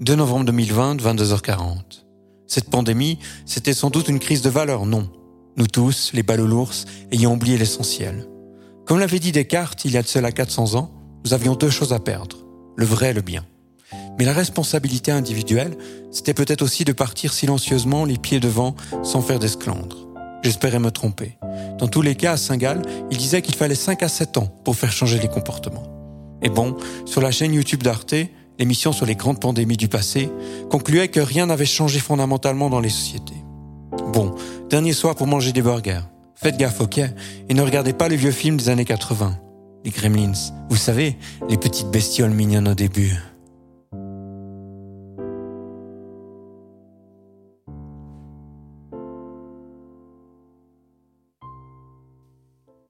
2 novembre 2020, 22h40. Cette pandémie, c'était sans doute une crise de valeur, non. Nous tous, les l'ours, ayant oublié l'essentiel. Comme l'avait dit Descartes il y a de cela 400 ans, nous avions deux choses à perdre, le vrai et le bien. Mais la responsabilité individuelle, c'était peut-être aussi de partir silencieusement les pieds devant sans faire d'esclandre. J'espérais me tromper. Dans tous les cas, à Saint-Gall, il disait qu'il fallait 5 à 7 ans pour faire changer les comportements. Et bon, sur la chaîne YouTube d'Arte, l'émission sur les grandes pandémies du passé concluait que rien n'avait changé fondamentalement dans les sociétés. Bon, dernier soir pour manger des burgers. Faites gaffe, ok? Et ne regardez pas les vieux films des années 80. Les Gremlins. Vous savez, les petites bestioles mignonnes au début.